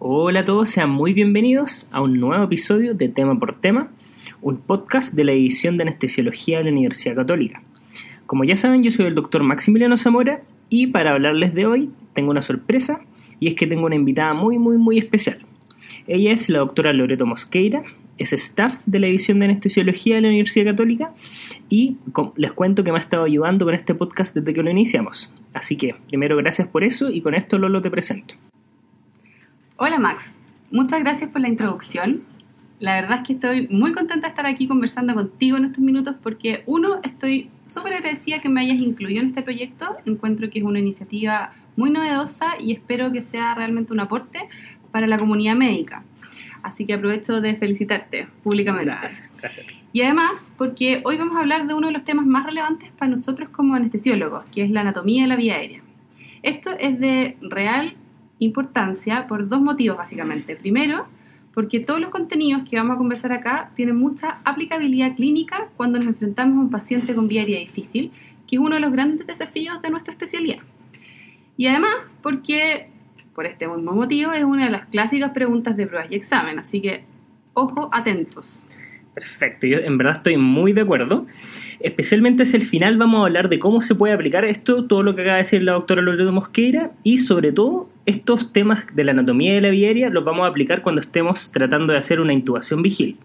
Hola a todos, sean muy bienvenidos a un nuevo episodio de Tema por Tema, un podcast de la edición de Anestesiología de la Universidad Católica. Como ya saben, yo soy el doctor Maximiliano Zamora y para hablarles de hoy tengo una sorpresa y es que tengo una invitada muy muy muy especial. Ella es la doctora Loreto Mosqueira, es staff de la edición de Anestesiología de la Universidad Católica y les cuento que me ha estado ayudando con este podcast desde que lo iniciamos. Así que, primero, gracias por eso y con esto Lolo te presento. Hola Max, muchas gracias por la introducción. La verdad es que estoy muy contenta de estar aquí conversando contigo en estos minutos porque, uno, estoy súper agradecida que me hayas incluido en este proyecto. Encuentro que es una iniciativa muy novedosa y espero que sea realmente un aporte para la comunidad médica. Así que aprovecho de felicitarte públicamente. Gracias, gracias. Y además, porque hoy vamos a hablar de uno de los temas más relevantes para nosotros como anestesiólogos, que es la anatomía de la vía aérea. Esto es de real importancia por dos motivos básicamente. Primero, porque todos los contenidos que vamos a conversar acá tienen mucha aplicabilidad clínica cuando nos enfrentamos a un paciente con vía aérea difícil, que es uno de los grandes desafíos de nuestra especialidad. Y además, porque por este mismo motivo es una de las clásicas preguntas de pruebas y examen, así que ojo, atentos. Perfecto, yo en verdad estoy muy de acuerdo. Especialmente hacia el final vamos a hablar de cómo se puede aplicar esto, todo lo que acaba de decir la doctora Loreto Mosqueira y sobre todo estos temas de la anatomía de la vía aérea los vamos a aplicar cuando estemos tratando de hacer una intubación vigil.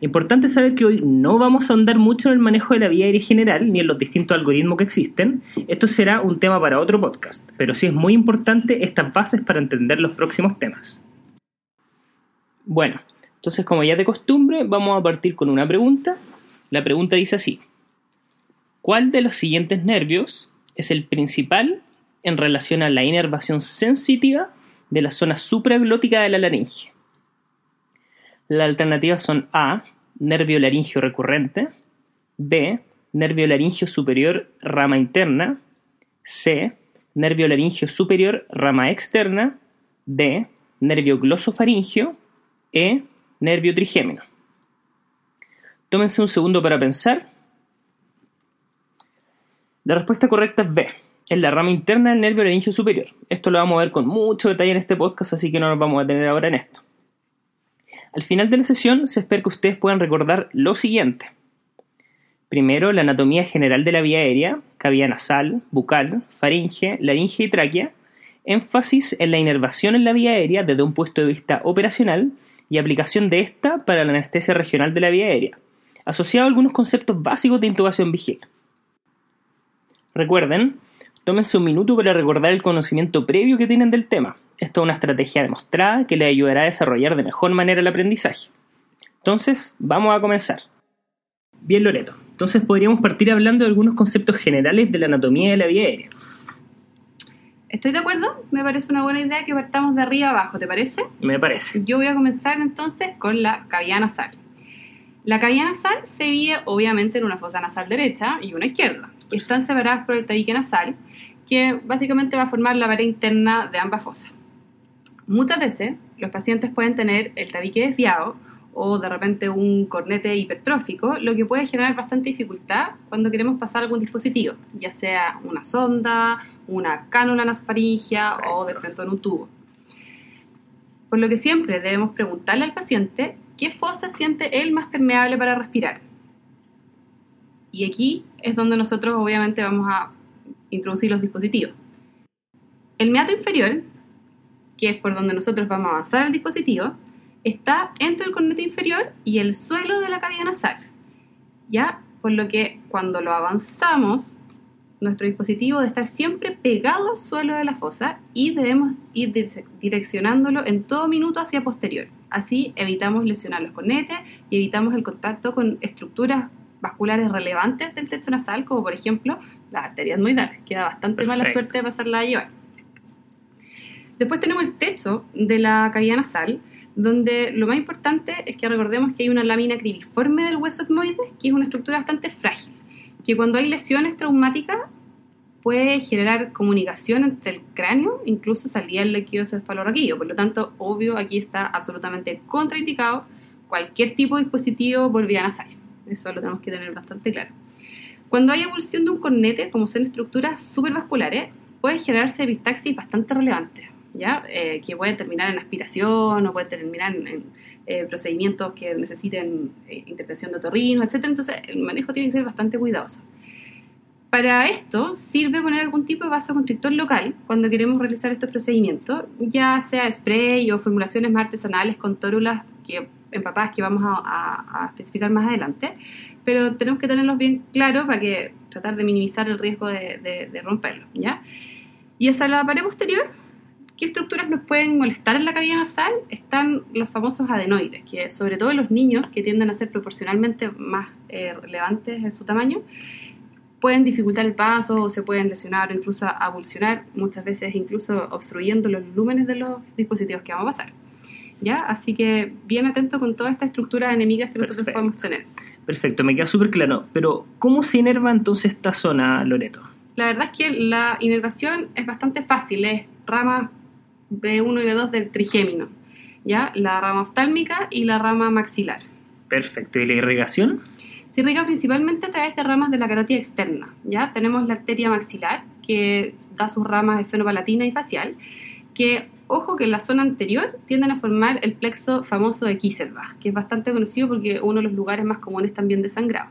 Importante saber que hoy no vamos a ahondar mucho en el manejo de la vía aérea general ni en los distintos algoritmos que existen. Esto será un tema para otro podcast, pero sí es muy importante estas bases para entender los próximos temas. Bueno, entonces como ya de costumbre, vamos a partir con una pregunta. La pregunta dice así. ¿Cuál de los siguientes nervios es el principal en relación a la inervación sensitiva de la zona supraglótica de la laringe? Las alternativas son A, nervio laringio recurrente, B, nervio laringio superior rama interna, C, nervio laringio superior rama externa, D, nervio glosofaringio, E, nervio trigémino. Tómense un segundo para pensar. La respuesta correcta es B, es la rama interna del nervio laringio superior. Esto lo vamos a ver con mucho detalle en este podcast, así que no nos vamos a detener ahora en esto. Al final de la sesión se espera que ustedes puedan recordar lo siguiente. Primero, la anatomía general de la vía aérea, cavidad nasal, bucal, faringe, laringe y tráquea, énfasis en la inervación en la vía aérea desde un punto de vista operacional y aplicación de esta para la anestesia regional de la vía aérea, asociado a algunos conceptos básicos de intubación vigil. Recuerden, tómense un minuto para recordar el conocimiento previo que tienen del tema, esto es una estrategia demostrada que le ayudará a desarrollar de mejor manera el aprendizaje. Entonces, vamos a comenzar. Bien, Loreto. Entonces podríamos partir hablando de algunos conceptos generales de la anatomía de la vía aérea. Estoy de acuerdo, me parece una buena idea que partamos de arriba abajo, ¿te parece? Me parece. Yo voy a comenzar entonces con la cavidad nasal. La cavidad nasal se divide obviamente en una fosa nasal derecha y una izquierda, que están separadas por el tabique nasal, que básicamente va a formar la pared interna de ambas fosas. Muchas veces los pacientes pueden tener el tabique desviado o de repente un cornete hipertrófico, lo que puede generar bastante dificultad cuando queremos pasar algún dispositivo, ya sea una sonda, una cánula nasofaringia o de en un tubo. Por lo que siempre debemos preguntarle al paciente qué fosa siente él más permeable para respirar. Y aquí es donde nosotros obviamente vamos a introducir los dispositivos. El meato inferior que es por donde nosotros vamos a avanzar el dispositivo, está entre el cornete inferior y el suelo de la cavidad nasal. ¿Ya? Por lo que cuando lo avanzamos, nuestro dispositivo debe estar siempre pegado al suelo de la fosa y debemos ir direccionándolo en todo minuto hacia posterior. Así evitamos lesionar los cornetes y evitamos el contacto con estructuras vasculares relevantes del techo nasal, como por ejemplo las arterias moidales. Queda bastante mala suerte de pasarla a llevar. Después tenemos el techo de la cavidad nasal, donde lo más importante es que recordemos que hay una lámina cribiforme del hueso etmoides, que es una estructura bastante frágil, que cuando hay lesiones traumáticas puede generar comunicación entre el cráneo, incluso salía el líquido cefalorraquídeo. Por lo tanto, obvio, aquí está absolutamente contraindicado cualquier tipo de dispositivo por vía nasal. Eso lo tenemos que tener bastante claro. Cuando hay evolución de un cornete, como son estructuras supervasculares, puede generarse epistaxis bastante relevantes ¿ya? Eh, que puede terminar en aspiración o puede terminar en, eh, procedimientos que necesiten eh, intervención de otorrino, etc. Entonces, el manejo tiene que ser bastante cuidadoso. Para esto sirve poner algún tipo de vasoconstrictor local cuando queremos realizar estos procedimientos, ya sea spray o formulaciones más artesanales con tórulas que, empapadas que vamos a, especificar más adelante, pero tenemos que tenerlos bien claros para que tratar de minimizar el riesgo de, de, de romperlos, ¿ya? Y hacia la pared posterior, ¿qué estructuras nos pueden molestar en la cavidad nasal? Están los famosos adenoides, que sobre todo en los niños, que tienden a ser proporcionalmente más eh, relevantes en su tamaño, pueden dificultar el paso o se pueden lesionar o incluso avulsionar, muchas veces incluso obstruyendo los lúmenes de los dispositivos que vamos a pasar. ¿Ya? Así que bien atento con todas estas estructuras enemigas que nosotros podemos tener. Perfecto, me queda súper claro. Pero, ¿cómo se inerva entonces esta zona, Loreto? La verdad es que la inervación es bastante fácil, es rama B1 y B2 del trigémino, ¿ya? La rama oftálmica y la rama maxilar. Perfecto, ¿y la irrigación? Se irriga principalmente a través de ramas de la carótida externa. ¿ya? Tenemos la arteria maxilar, que da sus ramas esfenopalatina y facial, que, ojo, que en la zona anterior tienden a formar el plexo famoso de Kisselbach, que es bastante conocido porque es uno de los lugares más comunes también de sangrado.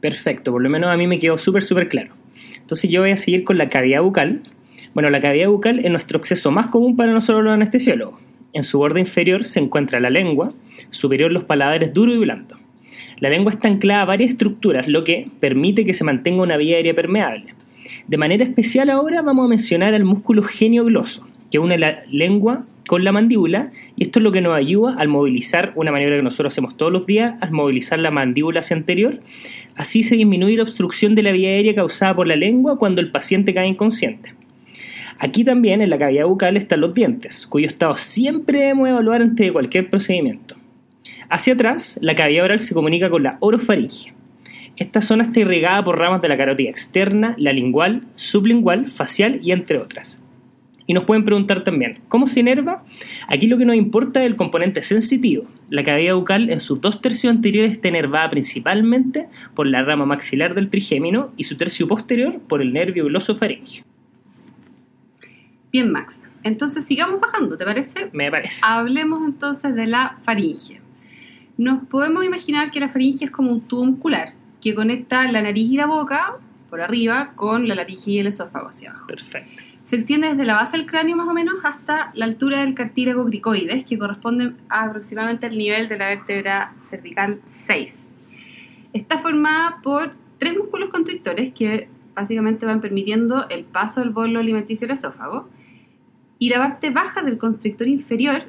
Perfecto, por lo menos a mí me quedó súper, súper claro. Entonces yo voy a seguir con la cavidad bucal. Bueno, la cavidad bucal es nuestro acceso más común para nosotros los anestesiólogos. En su borde inferior se encuentra la lengua, superior los paladares duro y blando. La lengua está anclada a varias estructuras, lo que permite que se mantenga una vía aérea permeable. De manera especial ahora vamos a mencionar al músculo geniogloso, que une la lengua con la mandíbula y esto es lo que nos ayuda al movilizar una maniobra que nosotros hacemos todos los días, al movilizar la mandíbula hacia anterior. Así se disminuye la obstrucción de la vía aérea causada por la lengua cuando el paciente cae inconsciente. Aquí también en la cavidad bucal están los dientes, cuyo estado siempre debemos evaluar antes de cualquier procedimiento. Hacia atrás, la cavidad oral se comunica con la orofaringe. Esta zona está irrigada por ramas de la carótida externa, la lingual, sublingual, facial y entre otras. Y nos pueden preguntar también, ¿cómo se inerva? Aquí lo que nos importa es el componente sensitivo. La cavidad bucal en sus dos tercios anteriores está inervada principalmente por la rama maxilar del trigémino y su tercio posterior por el nervio glosofaringeo. Bien, Max. Entonces sigamos bajando, ¿te parece? Me parece. Hablemos entonces de la faringe nos podemos imaginar que la faringe es como un tubo muscular que conecta la nariz y la boca por arriba con la laringe y el esófago hacia abajo. Perfecto. Se extiende desde la base del cráneo más o menos hasta la altura del cartílago cricoides, que corresponde aproximadamente al nivel de la vértebra cervical 6. Está formada por tres músculos constrictores que básicamente van permitiendo el paso del bolo alimenticio al esófago. Y la parte baja del constrictor inferior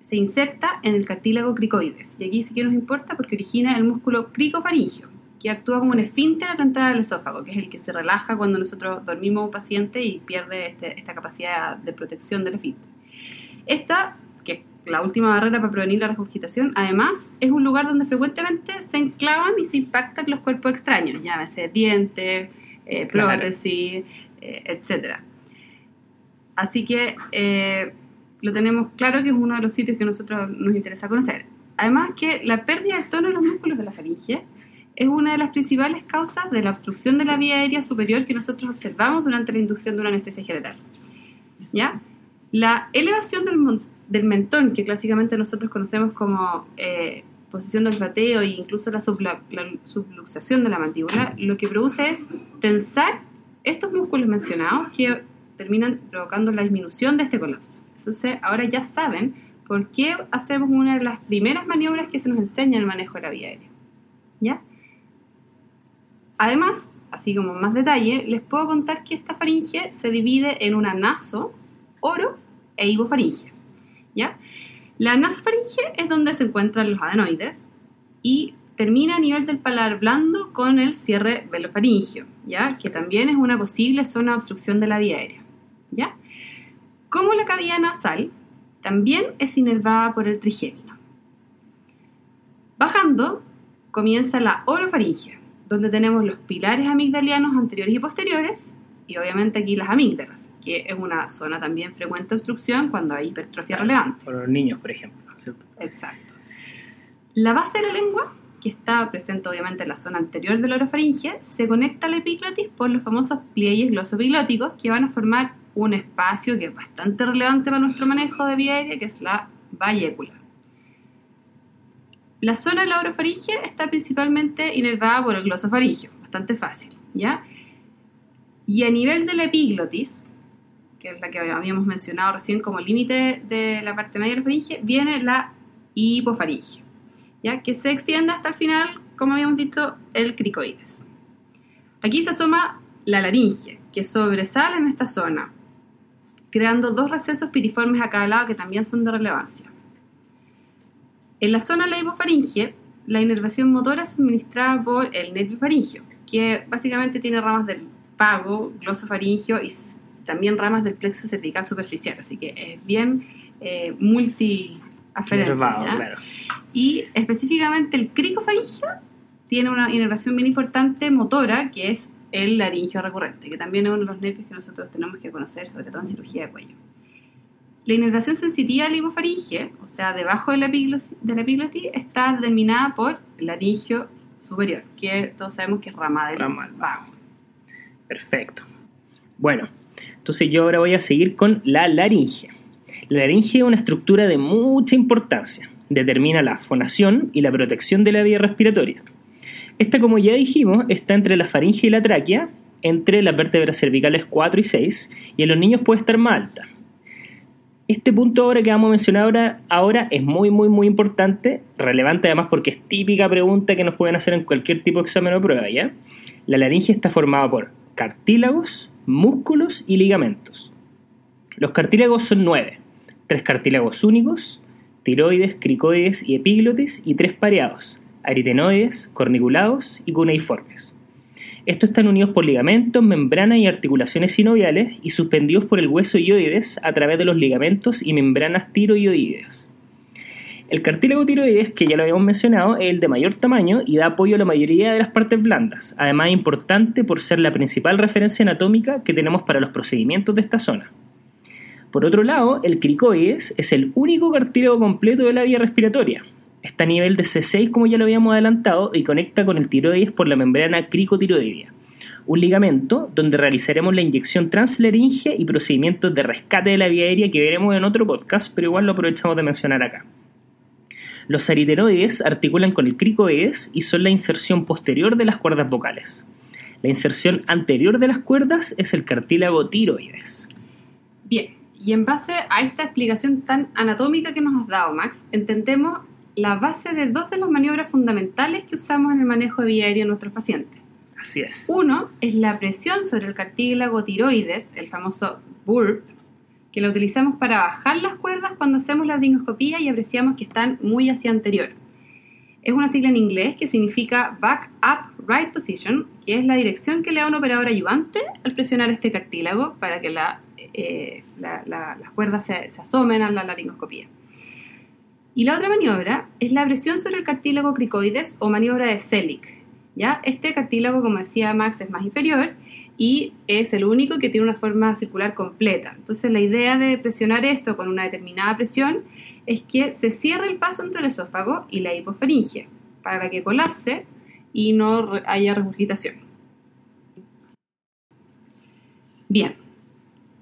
se inserta en el cartílago cricoides. Y aquí sí que nos importa porque origina el músculo cricofaringio, que actúa como un esfínter a la entrada del esófago, que es el que se relaja cuando nosotros dormimos un paciente y pierde este, esta capacidad de protección del esfínter. Esta, que es la última barrera para prevenir la regurgitación, además es un lugar donde frecuentemente se enclavan y se impactan los cuerpos extraños, llámese dientes, eh, prótesis, eh, etc. Así que eh, lo tenemos claro que es uno de los sitios que a nosotros nos interesa conocer. Además que la pérdida del tono de los músculos de la faringe es una de las principales causas de la obstrucción de la vía aérea superior que nosotros observamos durante la inducción de una anestesia general. ¿Ya? La elevación del, del mentón, que clásicamente nosotros conocemos como eh, posición del olfateo e incluso la, la subluxación de la mandíbula, lo que produce es tensar estos músculos mencionados que terminan provocando la disminución de este colapso. Entonces, ahora ya saben por qué hacemos una de las primeras maniobras que se nos enseña en el manejo de la vía aérea. ¿Ya? Además, así como más detalle, les puedo contar que esta faringe se divide en una naso, oro e hipofaringe. ¿Ya? La nasofaringe es donde se encuentran los adenoides y termina a nivel del paladar blando con el cierre velofaringio, ¿ya? Que también es una posible zona de obstrucción de la vía aérea, ¿ya? Como la cavidad nasal, también es inervada por el trigémino. Bajando, comienza la orofaringe, donde tenemos los pilares amigdalianos anteriores y posteriores, y obviamente aquí las amígdalas, que es una zona también frecuente de obstrucción cuando hay hipertrofia relevante. Por los niños, por ejemplo, ¿cierto? Exacto. La base de la lengua, que está presente obviamente en la zona anterior de la orofaringe, se conecta a la epiglotis por los famosos pliegues glosopiglóticos que van a formar un espacio que es bastante relevante para nuestro manejo de vía aérea, que es la vallécula. La zona de la orofaringe está principalmente inervada por el glosofaringio, bastante fácil, ¿ya? Y a nivel de la epiglotis, que es la que habíamos mencionado recién como límite de la parte media de la faringe, viene la hipofaringe, ¿ya? Que se extiende hasta el final, como habíamos dicho, el cricoides. Aquí se asoma la laringe, que sobresale en esta zona, creando dos recesos piriformes a cada lado que también son de relevancia. En la zona de la hipofaringe, la inervación motora es suministrada por el nervio faringio, que básicamente tiene ramas del pago, glosofaringio y también ramas del plexo cervical superficial, así que es bien eh, multiaferencia. Y específicamente el cricofaringio tiene una inervación bien importante motora, que es el laringio recurrente, que también es uno de los nervios que nosotros tenemos que conocer, sobre todo en cirugía de cuello. La inervación sensitiva de la hipofaringe, o sea, debajo de la, epiglotis, de está determinada por el laringio superior, que todos sabemos que es rama del vago. Perfecto. Bueno, entonces yo ahora voy a seguir con la laringe. La laringe es una estructura de mucha importancia. Determina la fonación y la protección de la vía respiratoria. Esta, como ya dijimos, está entre la faringe y la tráquea, entre las vértebras cervicales 4 y 6, y en los niños puede estar más alta. Este punto ahora que vamos a mencionar ahora, es muy, muy, muy importante, relevante además porque es típica pregunta que nos pueden hacer en cualquier tipo de examen o prueba, ¿ya? La laringe está formada por cartílagos, músculos y ligamentos. Los cartílagos son nueve, tres cartílagos únicos, tiroides, cricoides y epíglotis y tres pareados, aritenoides, corniculados y cuneiformes. Estos están unidos por ligamentos, membranas y articulaciones sinoviales y suspendidos por el hueso ioides a través de los ligamentos y membranas tiroideas. El cartílago tiroides, que ya lo habíamos mencionado, es el de mayor tamaño y da apoyo a la mayoría de las partes blandas. Además, importante por ser la principal referencia anatómica que tenemos para los procedimientos de esta zona. Por otro lado, el cricoides es el único cartílago completo de la vía respiratoria. Está a nivel de C6, como ya lo habíamos adelantado, y conecta con el tiroides por la membrana cricotiroidea, un ligamento donde realizaremos la inyección translaringe y procedimientos de rescate de la vía aérea que veremos en otro podcast, pero igual lo aprovechamos de mencionar acá. Los aritenoides articulan con el cricoides y son la inserción posterior de las cuerdas vocales. La inserción anterior de las cuerdas es el cartílago tiroides. Bien, y en base a esta explicación tan anatómica que nos has dado, Max, entendemos la base de dos de las maniobras fundamentales que usamos en el manejo de vía aérea en nuestros pacientes. Así es. Uno es la presión sobre el cartílago tiroides, el famoso burp, que lo utilizamos para bajar las cuerdas cuando hacemos la laringoscopía y apreciamos que están muy hacia anterior. Es una sigla en inglés que significa Back Up Right Position, que es la dirección que le da un operador ayudante al presionar este cartílago para que eh, las cuerdas se, se, asomen a la laringoscopía. Y la otra maniobra es la presión sobre el cartílago cricoides o maniobra de Selig. ¿ya? Este cartílago, como decía Max, es más inferior y es el único que tiene una forma circular completa. Entonces la idea de presionar esto con una determinada presión es que se cierre el paso entre el esófago y la hipofaringe para que colapse y no haya regurgitación. Bien,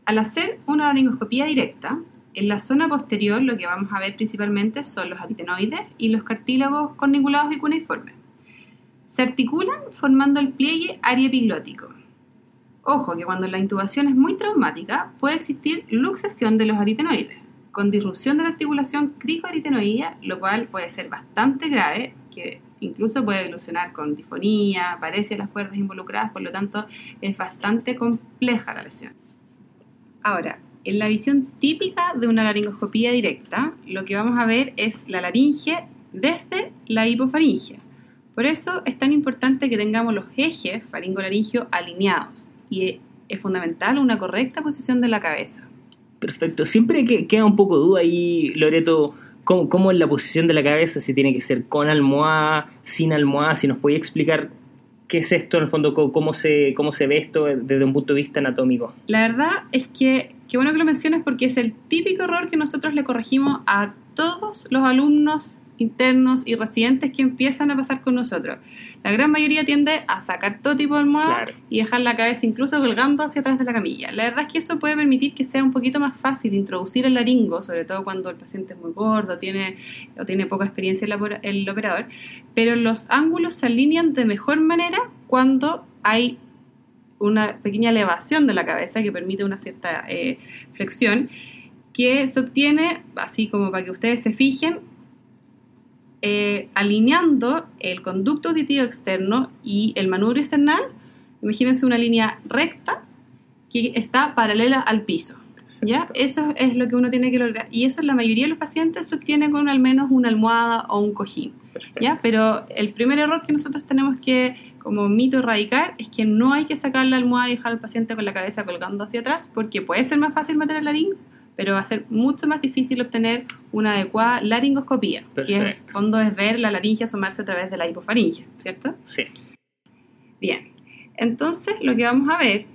al hacer una laringoscopía directa, en la zona posterior lo que vamos a ver principalmente son los aritenoides y los cartílagos corniculados y cuneiformes. Se articulan formando el pliegue ariepiglótico Ojo que cuando la intubación es muy traumática puede existir luxación de los aritenoides, con disrupción de la articulación cricoaritenoidea, lo cual puede ser bastante grave, que incluso puede evolucionar con difonía, parecia las cuerdas involucradas, por lo tanto es bastante compleja la lesión. Ahora, en la visión típica de una laringoscopía directa, lo que vamos a ver es la laringe desde la hipofaringe. Por eso es tan importante que tengamos los ejes faringolaringio alineados y es fundamental una correcta posición de la cabeza. Perfecto. Siempre queda un poco duda ahí, Loreto, ¿cómo, cómo es la posición de la cabeza, si tiene que ser con almohada, sin almohada, si nos puede explicar qué es esto en el fondo, cómo se, cómo se ve esto desde un punto de vista anatómico. La verdad es que, qué bueno que lo menciones porque es el típico error que nosotros le corregimos a todos los alumnos internos y residentes que empiezan a pasar con nosotros. La gran mayoría tiende a sacar todo tipo de almohada Claro. y dejar la cabeza incluso colgando hacia atrás de la camilla. La verdad es que eso puede permitir que sea un poquito más fácil introducir el laringo, sobre todo cuando el paciente es muy gordo tiene, o tiene poca experiencia el, el operador, pero los ángulos se alinean de mejor manera cuando hay una pequeña elevación de la cabeza que permite una cierta eh, flexión que se obtiene, así como para que ustedes se fijen, eh, alineando el conducto auditivo externo y el manubrio external. Imagínense una línea recta que está paralela al piso. ¿Ya? Eso es lo que uno tiene que lograr. Y eso la mayoría de los pacientes se obtiene con al menos una almohada o un cojín. Perfecto. ¿ya? Pero el primer error que nosotros tenemos que, como mito, erradicar es que no hay que sacar la almohada y dejar al paciente con la cabeza colgando hacia atrás, porque puede ser más fácil meter el laringo, pero va a ser mucho más difícil obtener una adecuada laringoscopía, que en el fondo es ver la laringe asomarse a través de la hipofaringe, ¿cierto? Sí. Bien, entonces lo que vamos a ver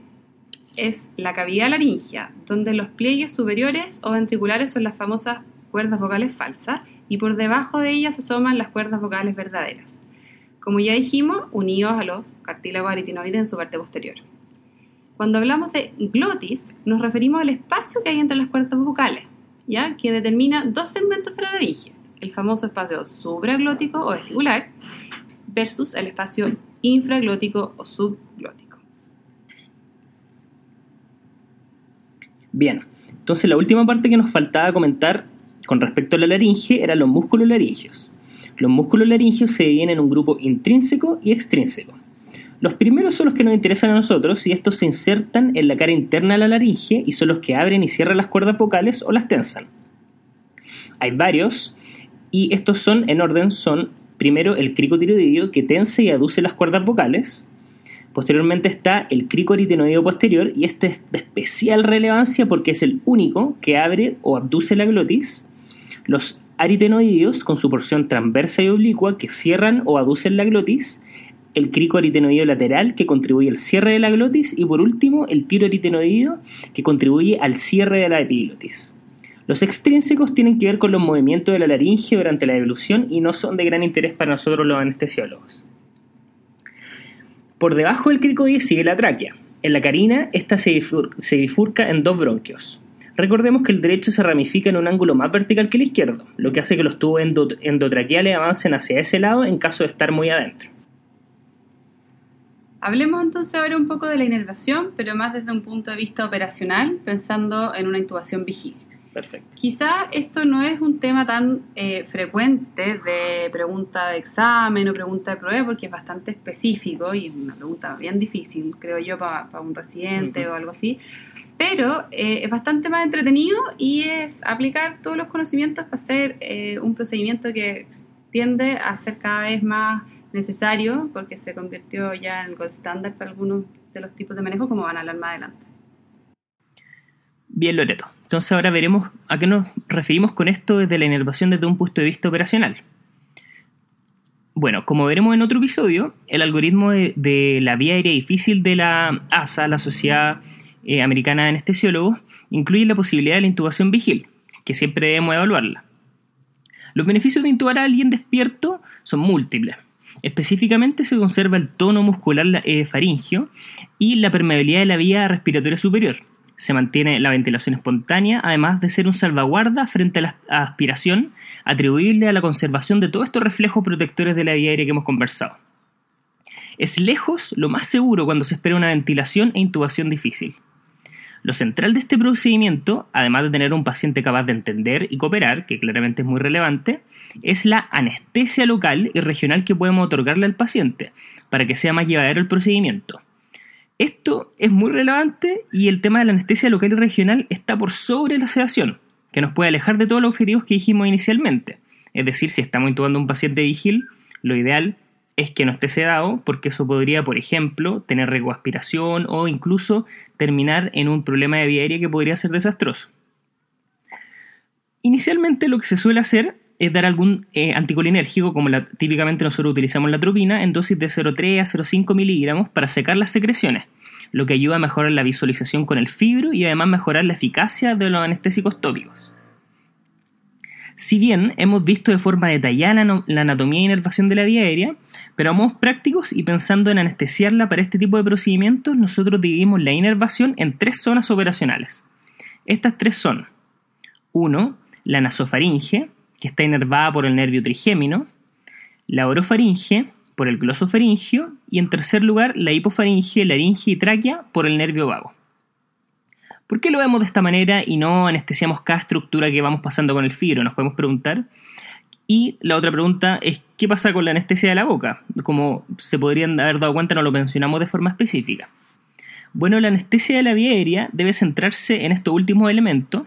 es la cavidad laringea, donde los pliegues superiores o ventriculares son las famosas cuerdas vocales falsas y por debajo de ellas se asoman las cuerdas vocales verdaderas. Como ya dijimos, unidos a los cartílagos aritinoides en su parte posterior. Cuando hablamos de glotis, nos referimos al espacio que hay entre las cuerdas vocales, ¿ya? que determina dos segmentos de la laringe, el famoso espacio supraglótico o vestibular versus el espacio infraglótico o subglótico. Bien, entonces la última parte que nos faltaba comentar con respecto a la laringe eran los músculos laringeos. Los músculos laringeos se dividen en un grupo intrínseco y extrínseco. Los primeros son los que nos interesan a nosotros y estos se insertan en la cara interna de la laringe y son los que abren y cierran las cuerdas vocales o las tensan. Hay varios y estos son en orden son primero el cricotiroideo que tensa y aduce las cuerdas vocales, Posteriormente está el crico aritenoideo posterior y este es de especial relevancia porque es el único que abre o abduce la glotis. Los aritenoideos con su porción transversa y oblicua que cierran o aducen la glotis. El crico aritenoideo lateral que contribuye al cierre de la glotis. Y por último, el tiro aritenoideo que contribuye al cierre de la epiglotis. Los extrínsecos tienen que ver con los movimientos de la laringe durante la evolución y no son de gran interés para nosotros los anestesiólogos. Por debajo del cricoide sigue la tráquea. En la carina, esta se bifurca en dos bronquios. Recordemos que el derecho se ramifica en un ángulo más vertical que el izquierdo, lo que hace que los tubos endo- endotraqueales avancen hacia ese lado en caso de estar muy adentro. Hablemos entonces ahora un poco de la inervación, pero más desde un punto de vista operacional, pensando en una intubación vigil. Perfecto. Quizá esto no es un tema tan eh, frecuente de pregunta de examen o pregunta de prueba porque es bastante específico y una pregunta bien difícil, creo yo, para un residente o algo así. Pero eh, es bastante más entretenido y es aplicar todos los conocimientos para hacer eh, un procedimiento que tiende a ser cada vez más necesario porque se convirtió ya en el gold standard para algunos de los tipos de manejo como van a hablar más adelante. Bien, Loreto. Entonces ahora veremos a qué nos referimos con esto desde la inervación desde un punto de vista operacional. Bueno, como veremos en otro episodio, el algoritmo de, de la vía aérea difícil de la ASA, la Sociedad eh, Americana de Anestesiólogos, incluye la posibilidad de la intubación vigil, que siempre debemos evaluarla. Los beneficios de intubar a alguien despierto son múltiples. Específicamente se conserva el tono muscular eh, faringio y la permeabilidad de la vía respiratoria superior. Se mantiene la ventilación espontánea, además de ser un salvaguarda frente a la aspiración, atribuible a la conservación de todos estos reflejos protectores de la vía aérea que hemos conversado. Es lejos lo más seguro cuando se espera una ventilación e intubación difícil. Lo central de este procedimiento, además de tener un paciente capaz de entender y cooperar, que claramente es muy relevante, es la anestesia local y regional que podemos otorgarle al paciente para que sea más llevadero el procedimiento. Esto es muy relevante y el tema de la anestesia local y regional está por sobre la sedación, que nos puede alejar de todos los objetivos que dijimos inicialmente. Es decir, si estamos intubando un paciente vigil, lo ideal es que no esté sedado, porque eso podría, por ejemplo, tener recoaspiración o incluso terminar en un problema de vía aérea que podría ser desastroso. Inicialmente lo que se suele hacer es dar algún eh, anticolinérgico, como típicamente nosotros utilizamos la tropina, en dosis de 0,3 a 0,5 miligramos para secar las secreciones, lo que ayuda a mejorar la visualización con el fibro y además mejorar la eficacia de los anestésicos tópicos. Si bien hemos visto de forma detallada la anatomía e inervación de la vía aérea, pero a modos prácticos y pensando en anestesiarla para este tipo de procedimientos, nosotros dividimos la inervación en tres zonas operacionales. Estas tres son 1. La nasofaringe, que está inervada por el nervio trigémino, la orofaringe, por el glosofaringio, y en tercer lugar la hipofaringe, laringe y tráquea por el nervio vago. ¿Por qué lo vemos de esta manera y no anestesiamos cada estructura que vamos pasando con el fibro? Nos podemos preguntar. Y la otra pregunta es, ¿qué pasa con la anestesia de la boca? Como se podrían haber dado cuenta, no lo mencionamos de forma específica. Bueno, la anestesia de la vía aérea debe centrarse en estos últimos elementos,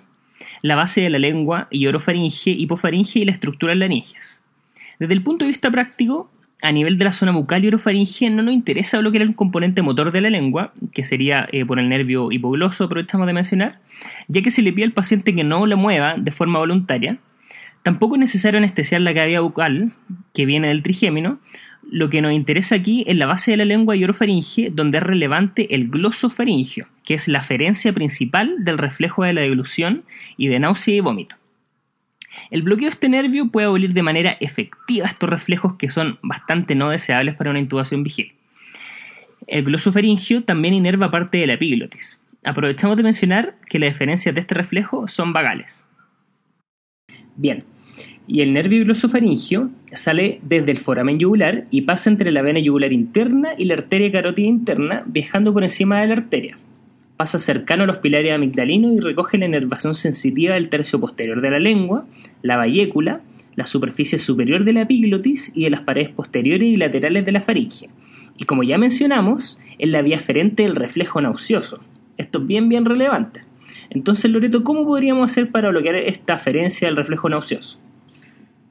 la base de la lengua y orofaringe, hipofaringe y la estructura laringeas. Desde el punto de vista práctico, a nivel de la zona bucal y orofaringe no nos interesa bloquear el componente motor de la lengua, que sería eh, por el nervio hipogloso, aprovechamos de mencionar, ya que se le pide al paciente que no lo mueva de forma voluntaria. Tampoco es necesario anestesiar la cavidad bucal, que viene del trigémino. Lo que nos interesa aquí es la base de la lengua y orofaringe, donde es relevante el glosofaringio, que es la ferencia principal del reflejo de la deglución y de náusea y vómito. El bloqueo de este nervio puede abolir de manera efectiva estos reflejos que son bastante no deseables para una intubación vigil. El glosofaringio también inerva parte de la epiglotis. Aprovechamos de mencionar que las diferencias de este reflejo son vagales. Bien, y el nervio glosofaringio sale desde el foramen yugular y pasa entre la vena yugular interna y la arteria carótida interna, viajando por encima de la arteria pasa cercano a los pilares amigdalinos y recoge la inervación sensitiva del tercio posterior de la lengua, la bayécula, la superficie superior de la epiglotis y de las paredes posteriores y laterales de la faringe. Y como ya mencionamos, es la vía aferente del reflejo nauseoso. Esto es bien, bien relevante. Entonces, Loreto, ¿cómo podríamos hacer para bloquear esta aferencia del reflejo nauseoso?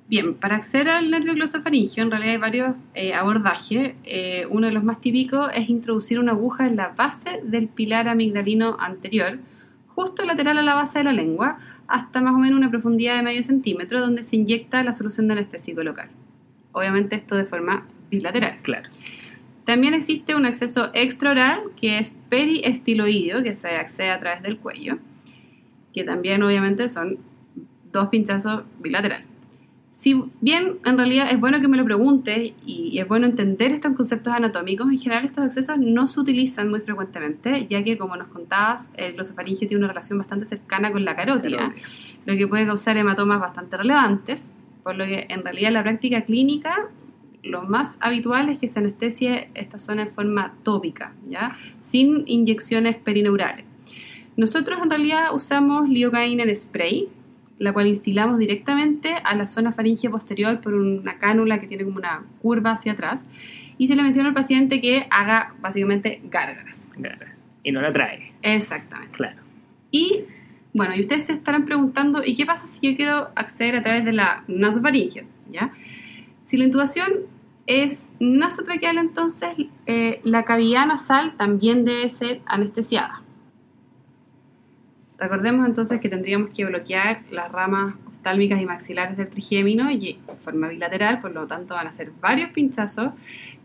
Bien, para acceder al nervio glosofaringio en realidad hay varios eh, abordajes. Eh, uno de los más típicos es introducir una aguja en la base del pilar amigdalino anterior, justo lateral a la base de la lengua, hasta más o menos una profundidad de medio centímetro, donde se inyecta la solución de anestésico local. Obviamente esto de forma bilateral. Claro. También existe un acceso extraoral que es periestiloideo, que se accede a través del cuello, que también obviamente son dos pinchazos bilaterales. Si bien en realidad es bueno que me lo pregunte y es bueno entender estos conceptos anatómicos, en general estos accesos no se utilizan muy frecuentemente, ya que como nos contabas, el glosofaringio tiene una relación bastante cercana con la carótida, lo que puede causar hematomas bastante relevantes, por lo que en realidad en la práctica clínica lo más habitual es que se anestesie esta zona en forma tópica, ¿ya? sin inyecciones perineurales. Nosotros en realidad usamos lidocaína en spray, la cual instilamos directamente a la zona faringe posterior por una cánula que tiene como una curva hacia atrás. Y se le menciona al paciente que haga básicamente gárgaras. Y no la trae. Exactamente. Claro. Y bueno, y ustedes se estarán preguntando, ¿y qué pasa si yo quiero acceder a través de la nasofaringe? ¿Ya? Si la intubación es nasotraqueal, entonces eh, la cavidad nasal también debe ser anestesiada. Recordemos entonces que tendríamos que bloquear las ramas oftálmicas y maxilares del trigémino y de forma bilateral, por lo tanto van a ser varios pinchazos,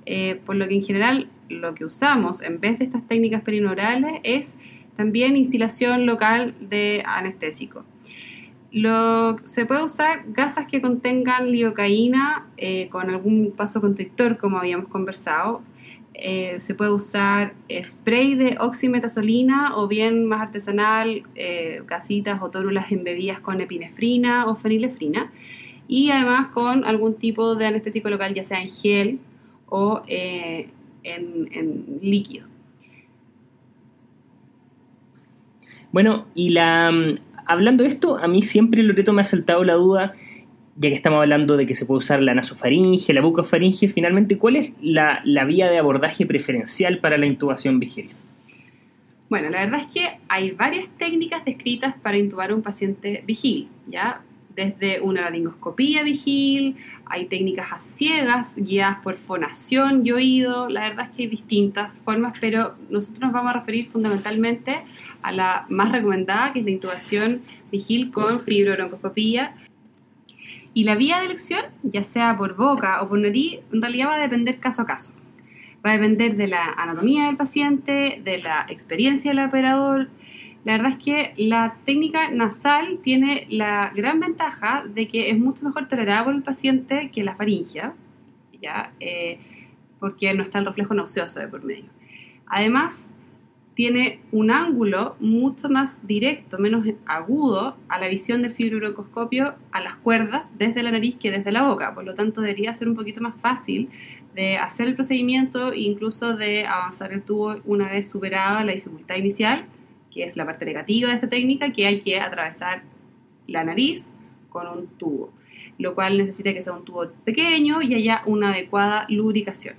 eh, por lo que en general lo que usamos en vez de estas técnicas perinaurales es también instilación local de anestésico. Se puede usar gasas que contengan lidocaína eh, con algún paso constrictor, como habíamos conversado, eh, se puede usar spray de oximetazolina o bien más artesanal, eh, casitas o tórulas embebidas con epinefrina o fenilefrina y además con algún tipo de anestésico local, ya sea en gel o eh, en, líquido. Bueno, y la mm, hablando de esto, a mí siempre Loreto me ha saltado la duda ya que estamos hablando de que se puede usar la nasofaringe, la bucofaringe, finalmente, ¿cuál es la, vía de abordaje preferencial para la intubación vigil? Bueno, la verdad es que hay varias técnicas descritas para intubar a un paciente vigil, ¿ya? Desde una laringoscopía vigil, hay técnicas a ciegas, guiadas por fonación y oído, la verdad es que hay distintas formas, pero nosotros nos vamos a referir fundamentalmente a la más recomendada, que es la intubación vigil con fibrobroncoscopía, y la vía de elección, ya sea por boca o por nariz, en realidad va a depender caso a caso. Va a depender de la anatomía del paciente, de la experiencia del operador, La verdad es que la técnica nasal tiene la gran ventaja de que es mucho mejor tolerada por el paciente que la faringia, ¿ya? Eh, porque no está el reflejo nauseoso de por medio. Además, tiene un ángulo mucho más directo, menos agudo a la visión del fibrobroncoscopio a las cuerdas desde la nariz que desde la boca. Por lo tanto, debería ser un poquito más fácil de hacer el procedimiento e incluso de avanzar el tubo una vez superada la dificultad inicial, que es la parte negativa de esta técnica, que hay que atravesar la nariz con un tubo, lo cual necesita que sea un tubo pequeño y haya una adecuada lubricación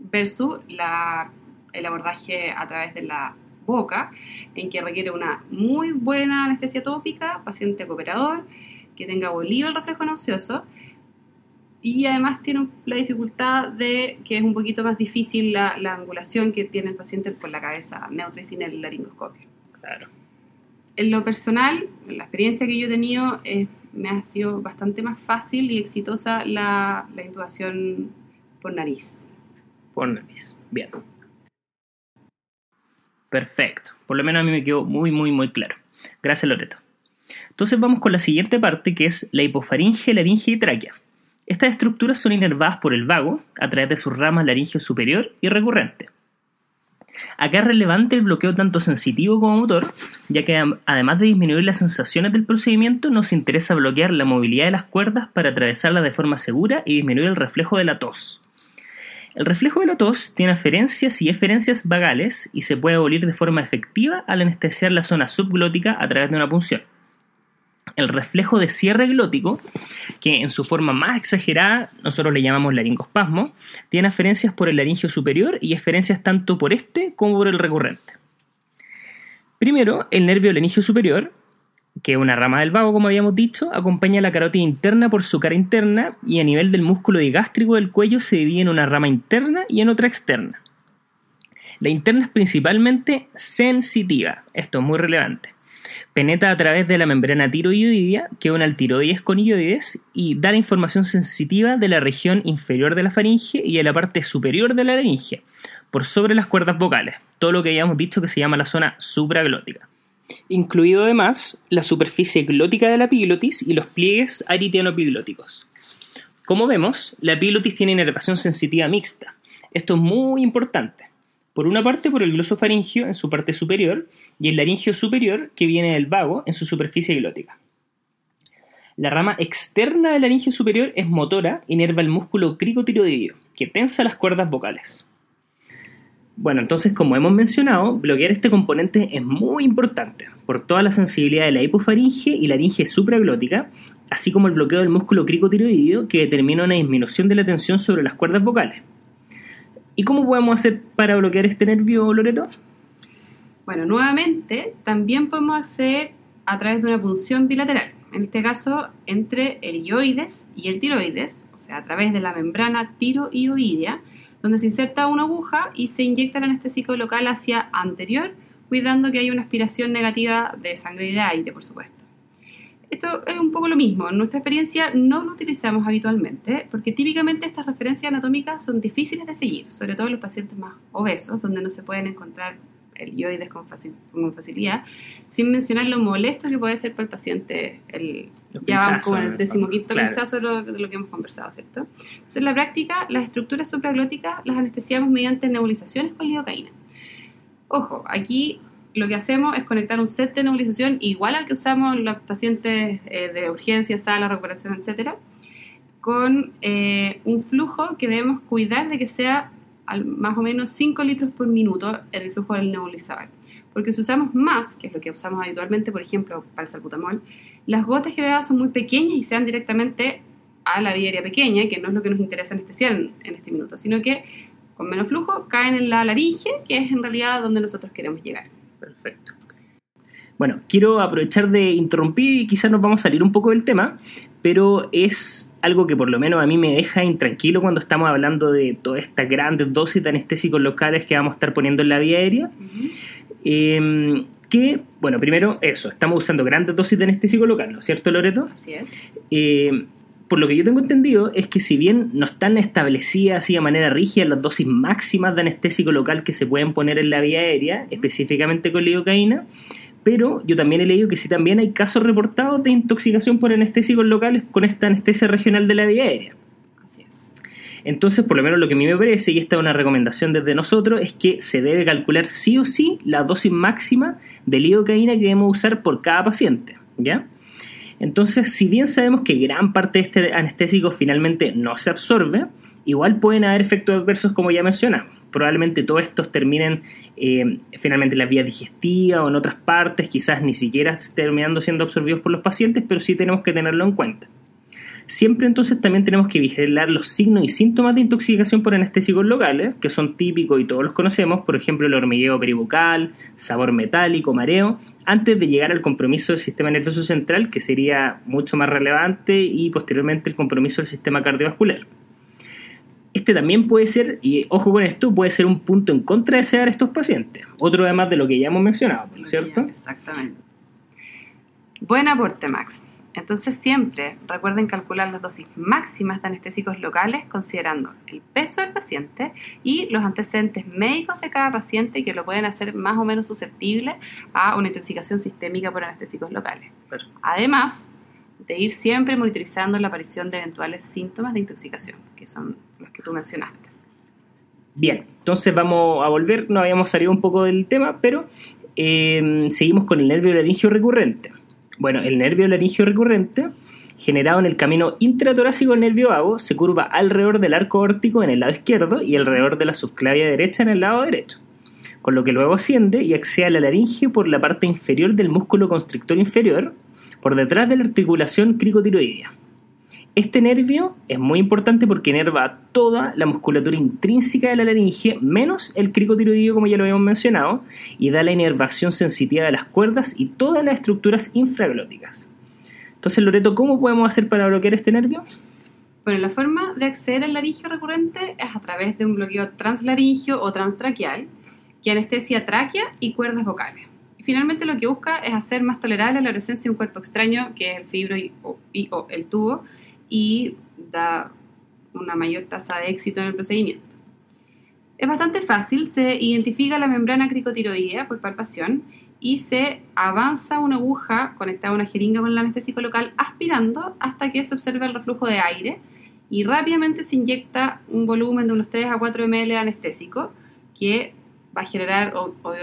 versus la, el abordaje a través de la boca, en que requiere una muy buena anestesia tópica, paciente cooperador, que tenga abolido el reflejo nauseoso y además tiene la dificultad de que es un poquito más difícil la, angulación que tiene el paciente con la cabeza neutra y sin el laringoscopio. Claro. En lo personal, la experiencia que yo he tenido, me ha sido bastante más fácil y exitosa la, la intubación por nariz. Por nariz, bien. Perfecto. Por lo menos a mí me quedó muy, muy, muy claro. Gracias, Loreto. Entonces vamos con la siguiente parte que es la hipofaringe, laringe y tráquea. Estas estructuras son inervadas por el vago a través de sus ramas laringeo superior y recurrente. Acá es relevante el bloqueo tanto sensitivo como motor, ya que además de disminuir las sensaciones del procedimiento, nos interesa bloquear la movilidad de las cuerdas para atravesarlas de forma segura y disminuir el reflejo de la tos. El reflejo de la tos tiene aferencias y eferencias vagales y se puede abolir de forma efectiva al anestesiar la zona subglótica a través de una punción el reflejo de cierre glótico, que en su forma más exagerada nosotros le llamamos laringospasmo, tiene aferencias por el laringio superior y eferencias tanto por este como por el recurrente. Primero, el nervio laringio superior, que una rama del vago, como habíamos dicho, acompaña la carótida interna por su cara interna y a nivel del músculo digástrico del cuello se divide en una rama interna y en otra externa. La interna es principalmente sensitiva, esto es muy relevante penetra a través de la membrana tiroidea que une al tiroides con ioides y da la información sensitiva de la región inferior de la faringe y de la parte superior de la laringe, por sobre las cuerdas vocales, todo lo que habíamos dicho que se llama la zona supraglótica. Incluido además la superficie glótica de la epiglotis y los pliegues aritianoepiglóticos. Como vemos, la epiglotis tiene inervación sensitiva mixta. Esto es muy importante. Por una parte por el glosofaringio en su parte superior y el laringio superior que viene del vago en su superficie glótica. La rama externa del laringio superior es motora, inerva el músculo cricotiroideo, que tensa las cuerdas vocales. Bueno, entonces, como hemos mencionado, bloquear este componente es muy importante por toda la sensibilidad de la hipofaringe y laringe supraglótica, así como el bloqueo del músculo cricotiroideo que determina una disminución de la tensión sobre las cuerdas vocales. ¿Y cómo podemos hacer para bloquear este nervio, Loreto? Bueno, nuevamente también podemos hacer a través de una punción bilateral, en este caso entre el ioides y el tiroides, o sea, a través de la membrana tiroioidea, donde se inserta una aguja y se inyecta el anestésico local hacia anterior, cuidando que haya una aspiración negativa de sangre y de aire, por supuesto. Esto es un poco lo mismo. En nuestra experiencia no lo utilizamos habitualmente porque típicamente estas referencias anatómicas son difíciles de seguir, sobre todo en los pacientes más obesos, donde no se pueden encontrar el ioides con, facilidad, sin mencionar lo molesto que puede ser para el paciente el, ya vamos con el decimoquinto claro. de lo, de lo que hemos conversado, ¿cierto? Entonces, en la práctica, las estructuras supraglóticas las anestesiamos mediante nebulizaciones con lidocaína. Ojo, aquí lo que hacemos es conectar un set de nebulización igual al que usamos los pacientes eh, de urgencia, sala, recuperación, etcétera, con eh, un flujo que debemos cuidar de que sea más o menos 5 litros por minuto en el flujo del nebulizador. Porque si usamos más, que es lo que usamos habitualmente, por ejemplo, para el salbutamol, las gotas generadas son muy pequeñas y se dan directamente a la vía pequeña, que no es lo que nos interesa anestesiar en, en este minuto, sino que con menos flujo caen en la laringe, que es en realidad donde nosotros queremos llegar. Perfecto. Bueno, quiero aprovechar de interrumpir y quizás nos vamos a salir un poco del tema, pero es algo que por lo menos a mí me deja intranquilo cuando estamos hablando de todas estas grandes dosis de anestésicos locales que vamos a estar poniendo en la vía aérea. Em, que, bueno, primero eso, estamos usando grandes dosis de anestésico local, ¿no es cierto, Loreto? Así es. Em, por lo que yo tengo entendido es que si bien no están establecidas así de manera rígida las dosis máximas de anestésico local que se pueden poner en la vía aérea, específicamente con lidocaína, pero yo también he leído que sí también hay casos reportados de intoxicación por anestésicos locales con esta anestesia regional de la vía aérea. Así es. Entonces, por lo menos lo que a mí me parece, y esta es una recomendación desde nosotros, es que se debe calcular sí o sí la dosis máxima de lidocaína que debemos usar por cada paciente, ¿ya? Entonces, si bien sabemos que gran parte de este anestésico finalmente no se absorbe, igual pueden haber efectos adversos como ya mencionamos. Probablemente todos estos terminen eh, finalmente en la vía digestiva o en otras partes, quizás ni siquiera terminando siendo absorbidos por los pacientes, pero sí tenemos que tenerlo en cuenta. Siempre entonces también tenemos que vigilar los signos y síntomas de intoxicación por anestésicos locales, que son típicos y todos los conocemos, por ejemplo el hormigueo peribucal, sabor metálico, mareo, antes de llegar al compromiso del sistema nervioso central, que sería mucho más relevante, y posteriormente el compromiso del sistema cardiovascular. Este también puede ser, y ojo con esto, puede ser un punto en contra de sedar a estos pacientes. Otro además de lo que ya hemos mencionado, ¿cierto? Exactamente. Buen aporte, Max. Entonces siempre recuerden calcular las dosis máximas de anestésicos locales considerando el peso del paciente y los antecedentes médicos de cada paciente que lo pueden hacer más o menos susceptible a una intoxicación sistémica por anestésicos locales. Además de ir siempre monitorizando la aparición de eventuales síntomas de intoxicación, que son los que tú mencionaste. Bien, entonces vamos a volver, no habíamos salido un poco del tema, pero eh, seguimos con el nervio laringio recurrente. Bueno, el nervio laringio recurrente, generado en el camino intratorácico del nervio vago, se curva alrededor del arco órtico en el lado izquierdo y alrededor de la subclavia derecha en el lado derecho, con lo que luego asciende y accede a la laringe por la parte inferior del músculo constrictor inferior, por detrás de la articulación cricotiroidea. Este nervio es muy importante porque inerva toda la musculatura intrínseca de la laringe, menos el cricotiroideo, como ya lo habíamos mencionado, y da la inervación sensitiva de las cuerdas y todas las estructuras infraglóticas. Entonces, Loreto, ¿cómo podemos hacer para bloquear este nervio? Bueno, la forma de acceder al laringio recurrente es a través de un bloqueo translaringio o transtraqueal que anestesia tráquea y cuerdas vocales. Y finalmente lo que busca es hacer más tolerable la presencia de un cuerpo extraño, que es el fibro y o el tubo, y da una mayor tasa de éxito en el procedimiento. Es bastante fácil, se identifica la membrana cricotiroidea por palpación y se avanza una aguja conectada a una jeringa con el anestésico local aspirando hasta que se observa el reflujo de aire y rápidamente se inyecta un volumen de unos 3 a 4 ml de anestésico que va a generar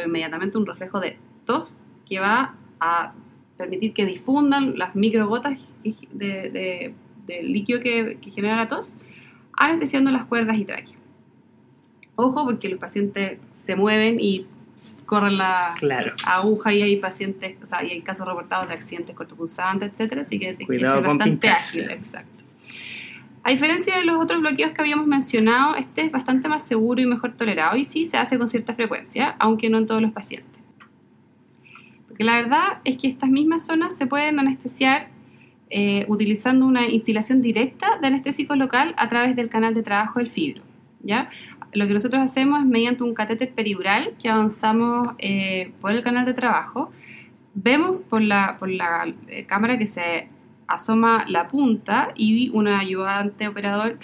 inmediatamente un reflejo de tos que va a permitir que difundan las microgotas de, de del líquido que, genera la tos, anestesiando las cuerdas y tráquea. Ojo, porque los pacientes se mueven y corren la aguja y hay pacientes, o sea, hay casos reportados de accidentes cortopulsantes, etcétera, así que hay que ser bastante ágil, exacto. A diferencia de los otros bloqueos que habíamos mencionado, este es bastante más seguro y mejor tolerado y sí se hace con cierta frecuencia, aunque no en todos los pacientes. Porque la verdad es que estas mismas zonas se pueden anestesiar eh, utilizando una instalación directa de anestésico local a través del canal de trabajo del fibro. ¿ya? Lo que nosotros hacemos es mediante un catéter periural que avanzamos eh, por el canal de trabajo, vemos por la, por la eh, cámara que se asoma la punta y un ayudante operador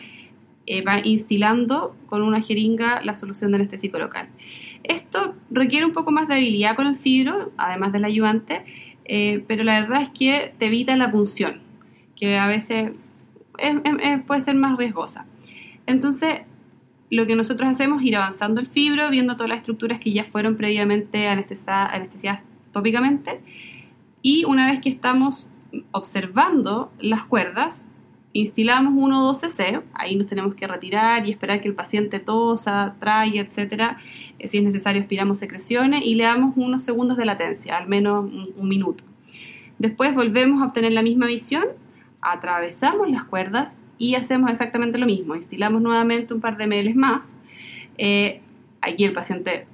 va instilando con una jeringa la solución de anestésico local. Esto requiere un poco más de habilidad con el fibro, además del ayudante, eh, pero la verdad es que te evita la punción, que a veces puede ser más riesgosa. Entonces, lo que nosotros hacemos es ir avanzando el fibro, viendo todas las estructuras que ya fueron previamente anestesiadas tópicamente, y una vez que estamos observando las cuerdas, instilamos 1 o 2 cc, ahí nos tenemos que retirar y esperar que el paciente tosa, trague, etcétera. Eh, si es necesario, aspiramos secreciones y le damos unos segundos de latencia, al menos un, minuto. Después volvemos a obtener la misma visión, atravesamos las cuerdas y hacemos exactamente lo mismo. Instilamos nuevamente un par de ml más. Eh, aquí el paciente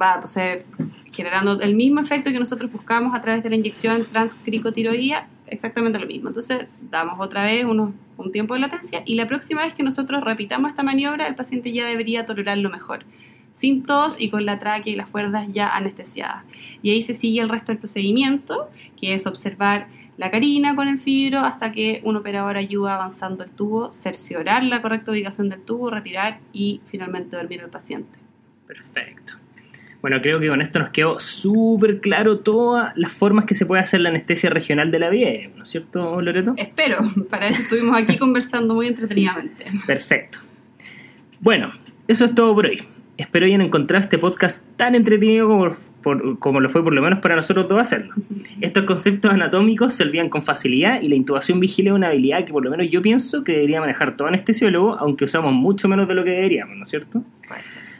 va a toser generando el mismo efecto que nosotros buscamos a través de la inyección transcricotiroidea exactamente lo mismo. Entonces, damos otra vez unos, un tiempo de latencia y la próxima vez que nosotros repitamos esta maniobra, el paciente ya debería tolerarlo mejor, sin tos y con la tráquea y las cuerdas ya anestesiadas. Y ahí se sigue el resto del procedimiento, que es observar la carina con el fibro hasta que un operador ayuda avanzando el tubo, cerciorar la correcta ubicación del tubo, retirar y finalmente dormir al paciente. Perfecto. Bueno, creo que con esto nos quedó súper claro todas las formas que se puede hacer la anestesia regional de la aérea, ¿no es cierto, Loreto? Espero, para eso estuvimos aquí conversando muy entretenidamente. Perfecto. Bueno, eso es todo por hoy. Espero hayan encontrado este podcast tan entretenido como, por- como lo fue por lo menos para nosotros todos hacerlo. Estos conceptos anatómicos se olvidan con facilidad y la intubación vigile es una habilidad que por lo menos yo pienso que debería manejar todo anestesiólogo, aunque usamos mucho menos de lo que deberíamos, ¿no es cierto?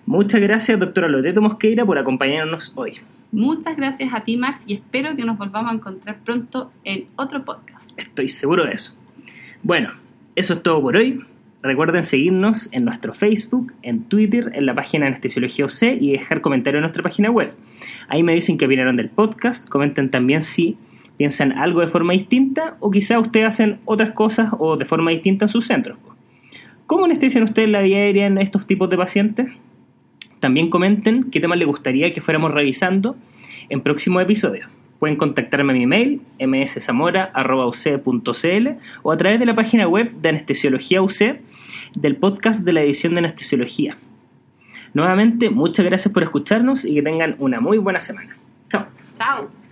Muchas gracias, doctora Loreto Mosqueira, por acompañarnos hoy. Muchas gracias a ti, Max, y espero que nos volvamos a encontrar pronto en otro podcast. Estoy seguro de eso. Bueno, eso es todo por hoy. Recuerden seguirnos en nuestro Facebook, en Twitter, en la página Anestesiología UC y dejar comentarios en nuestra página web. Ahí me dicen qué opinaron del podcast. Comenten también si piensan algo de forma distinta o quizá ustedes hacen otras cosas o de forma distinta en sus centros. ¿Cómo anestesian ustedes la vía aérea en estos tipos de pacientes? También comenten qué temas les gustaría que fuéramos revisando en próximos episodios. Pueden contactarme a mi mail mszamora.uc.cl o a través de la página web de Anestesiología UC del podcast de la edición de Anestesiología. Nuevamente, muchas gracias por escucharnos y que tengan una muy buena semana. Chao. Chao.